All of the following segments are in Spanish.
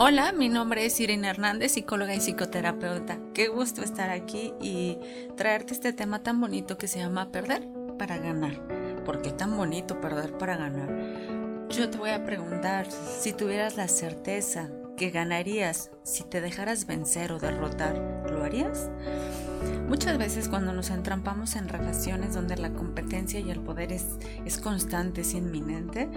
Hola, mi nombre es Irene Hernández, psicóloga y psicoterapeuta. Qué gusto estar aquí y traerte este tema tan bonito que se llama perder para ganar. ¿Por qué tan bonito perder para ganar? Yo te voy a preguntar, si tuvieras la certeza que ganarías si te dejaras vencer o derrotar, ¿lo harías? Muchas veces cuando nos entrampamos en relaciones donde la competencia y el poder es, es constante, es inminente,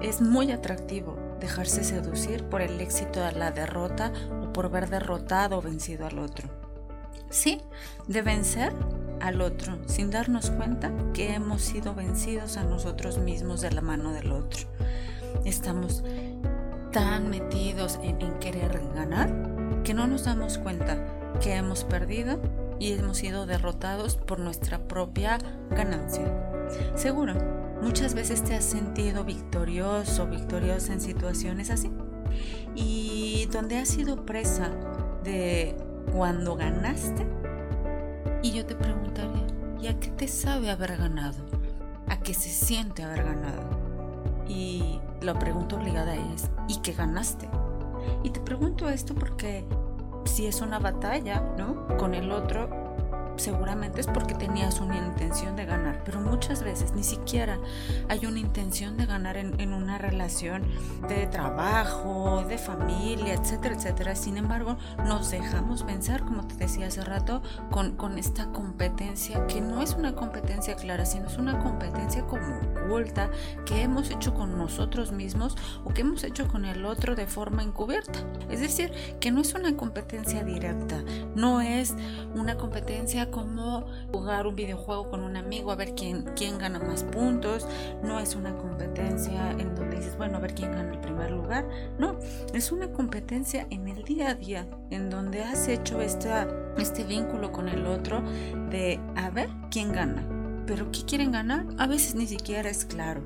es muy atractivo dejarse seducir por el éxito de la derrota o por ver derrotado o vencido al otro. Sí, de vencer al otro sin darnos cuenta que hemos sido vencidos a nosotros mismos de la mano del otro. Estamos tan metidos en, en querer ganar que no nos damos cuenta que hemos perdido y hemos sido derrotados por nuestra propia ganancia. Seguro, muchas veces te has sentido victorioso, victoriosa en situaciones así. Y donde has sido presa de cuando ganaste. Y yo te preguntaría, ¿y a qué te sabe haber ganado? ¿A qué se siente haber ganado? Y la pregunta obligada es, ¿y qué ganaste? Y te pregunto esto porque si es una batalla, ¿no? Con el otro, seguramente es porque tenías una intención de ganar, pero muchas veces ni siquiera hay una intención de ganar en, una relación de trabajo, de familia, etcétera, etcétera. Sin embargo, nos dejamos vencer, como te decía hace rato, con, con esta competencia que no es una competencia clara, sino es una competencia como oculta que hemos hecho con nosotros mismos o que hemos hecho con el otro de forma encubierta. Es decir, que no es una competencia directa, no es una competencia como jugar un videojuego con un amigo a ver quién, quién gana más puntos. No es una competencia en donde dices, bueno, a ver quién gana el primer lugar. No, es una competencia en el día a día, en donde has hecho esta, este vínculo con el otro de a ver quién gana pero ¿qué quieren ganar? A veces ni siquiera es claro.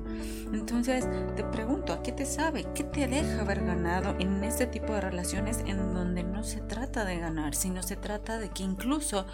Entonces te pregunto, ¿a qué te sabe? ¿Qué te deja haber ganado en este tipo de relaciones en donde no se trata de ganar, sino se trata de que incluso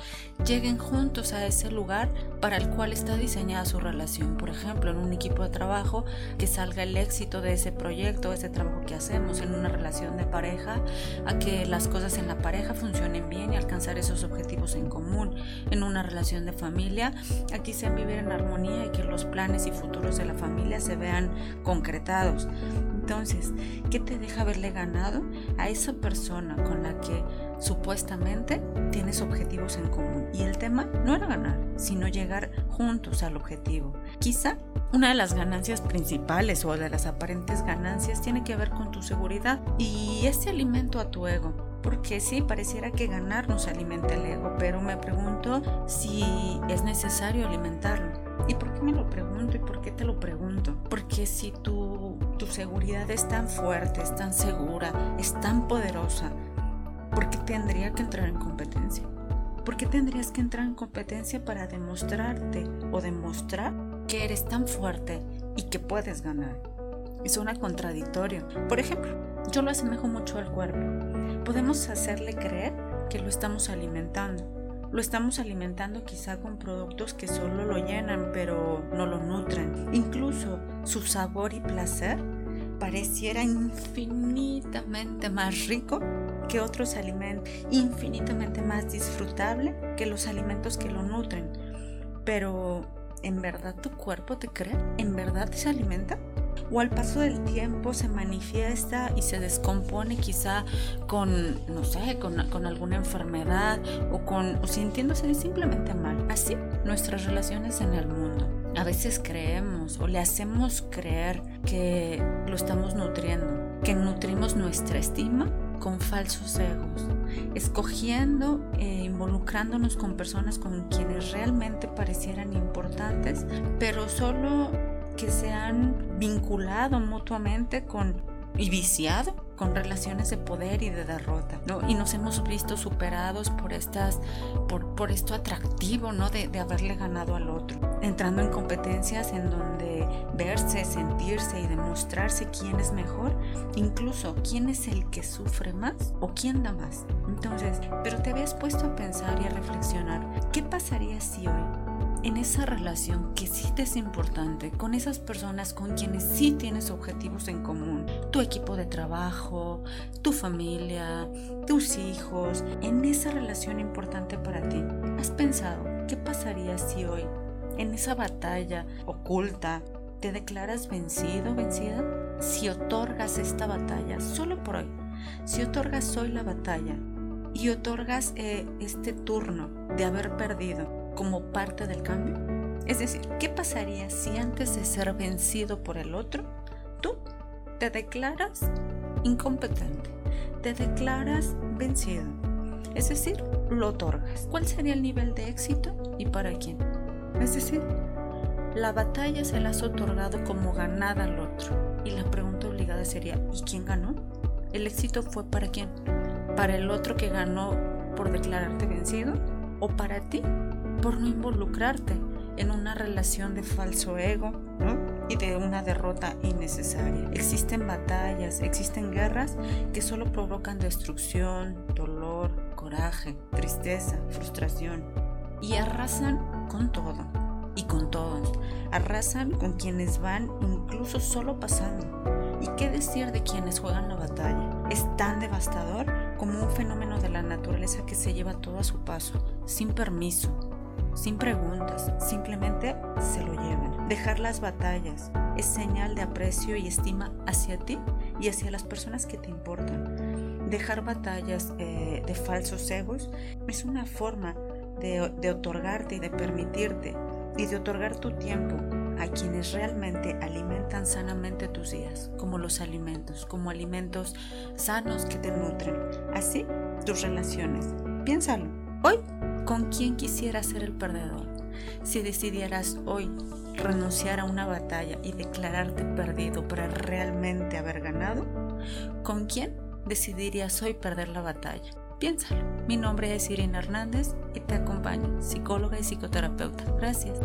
lleguen juntos a ese lugar para el cual está diseñada su relación? Por ejemplo, en un equipo de trabajo, que salga el éxito de ese proyecto, ese trabajo que hacemos en una relación de pareja, a que las cosas en la pareja funcionen bien y alcanzar esos objetivos en común. En una relación de familia, aquí se vivir en armonía y que los planes y futuros de la familia se vean concretados. Entonces, ¿qué te deja haberle ganado a esa persona con la que supuestamente tienes objetivos en común? Y el tema no era ganar, sino llegar juntos al objetivo. Quizá una de las ganancias principales o de las aparentes ganancias tiene que ver con tu seguridad y ese alimento a tu ego porque sí, pareciera que ganar nos alimenta el ego, pero me pregunto si es necesario alimentarlo. ¿Y por qué me lo pregunto y por qué te lo pregunto? Porque si tu, tu seguridad es tan fuerte, es tan segura, es tan poderosa, ¿por qué tendría que entrar en competencia? ¿Por qué tendrías que entrar en competencia para demostrarte o demostrar que eres tan fuerte y que puedes ganar? Es una contradictorio. Por ejemplo, yo lo asemejo mucho al cuerpo podemos hacerle creer que lo estamos alimentando. Lo estamos alimentando quizá con productos que solo lo llenan, pero no lo nutren. Incluso su sabor y placer pareciera infinitamente más rico que otros alimentos, infinitamente más disfrutable que los alimentos que lo nutren. Pero, ¿en verdad tu cuerpo te cree? ¿En verdad se alimenta? O al paso del tiempo se manifiesta y se descompone quizá con, no sé, con, alguna enfermedad o, con, o sintiéndose simplemente mal. Así, nuestras relaciones en el mundo. A veces creemos o le hacemos creer que lo estamos nutriendo, que nutrimos nuestra estima con falsos egos, escogiendo e involucrándonos con personas con quienes realmente parecieran importantes, pero solo que se han vinculado mutuamente con y viciado con relaciones de poder y de derrota, ¿no? Y nos hemos visto superados por estas, por, por esto atractivo, ¿no? De, de, haberle ganado al otro, entrando en competencias en donde verse, sentirse y demostrarse quién es mejor, incluso quién es el que sufre más o quién da más. Entonces, pero te habías puesto a pensar y a reflexionar, ¿qué pasaría si hoy en esa relación que sí te es importante, con esas personas con quienes sí tienes objetivos en común, tu equipo de trabajo, tu familia, tus hijos, en esa relación importante para ti. ¿Has pensado qué pasaría si hoy, en esa batalla oculta, te declaras vencido, vencida? Si otorgas esta batalla solo por hoy, si otorgas hoy la batalla y otorgas eh, este turno de haber perdido como parte del cambio? Es decir, ¿qué pasaría si antes de ser vencido por el otro, tú te declaras incompetente, te declaras vencido? Es decir, lo otorgas. ¿Cuál sería el nivel de éxito y para quién? Es decir, la batalla se la has otorgado como ganada al otro. Y la pregunta obligada sería, ¿y quién ganó? ¿El éxito fue para quién? ¿Para el otro que ganó por declararte vencido? ¿O para ti por no involucrarte en una relación de falso ego y de una derrota innecesaria. Existen batallas, existen guerras que solo provocan destrucción, dolor, coraje, tristeza, frustración y arrasan con todo y con todos. Arrasan con quienes van incluso solo pasando. ¿Y qué decir de quienes juegan la batalla? Es tan devastador como un fenómeno de la naturaleza que se lleva todo a su paso, sin permiso, sin preguntas, simplemente se lo llevan. Dejar las batallas es señal de aprecio y estima hacia ti y hacia las personas que te importan. Dejar batallas eh, de falsos egos es una forma de, de otorgarte y de permitirte y de otorgar tu tiempo a quienes realmente alimentan sanamente tus días, como los alimentos, como alimentos sanos que te nutren. Así, tus relaciones. Piénsalo. Hoy ¿Con quién quisieras ser el perdedor? Si decidieras hoy renunciar a una batalla y declararte perdido para realmente haber ganado, ¿con quién decidirías hoy perder la batalla? Piénsalo. Mi nombre es Irina Hernández y te acompaño, psicóloga y psicoterapeuta. Gracias.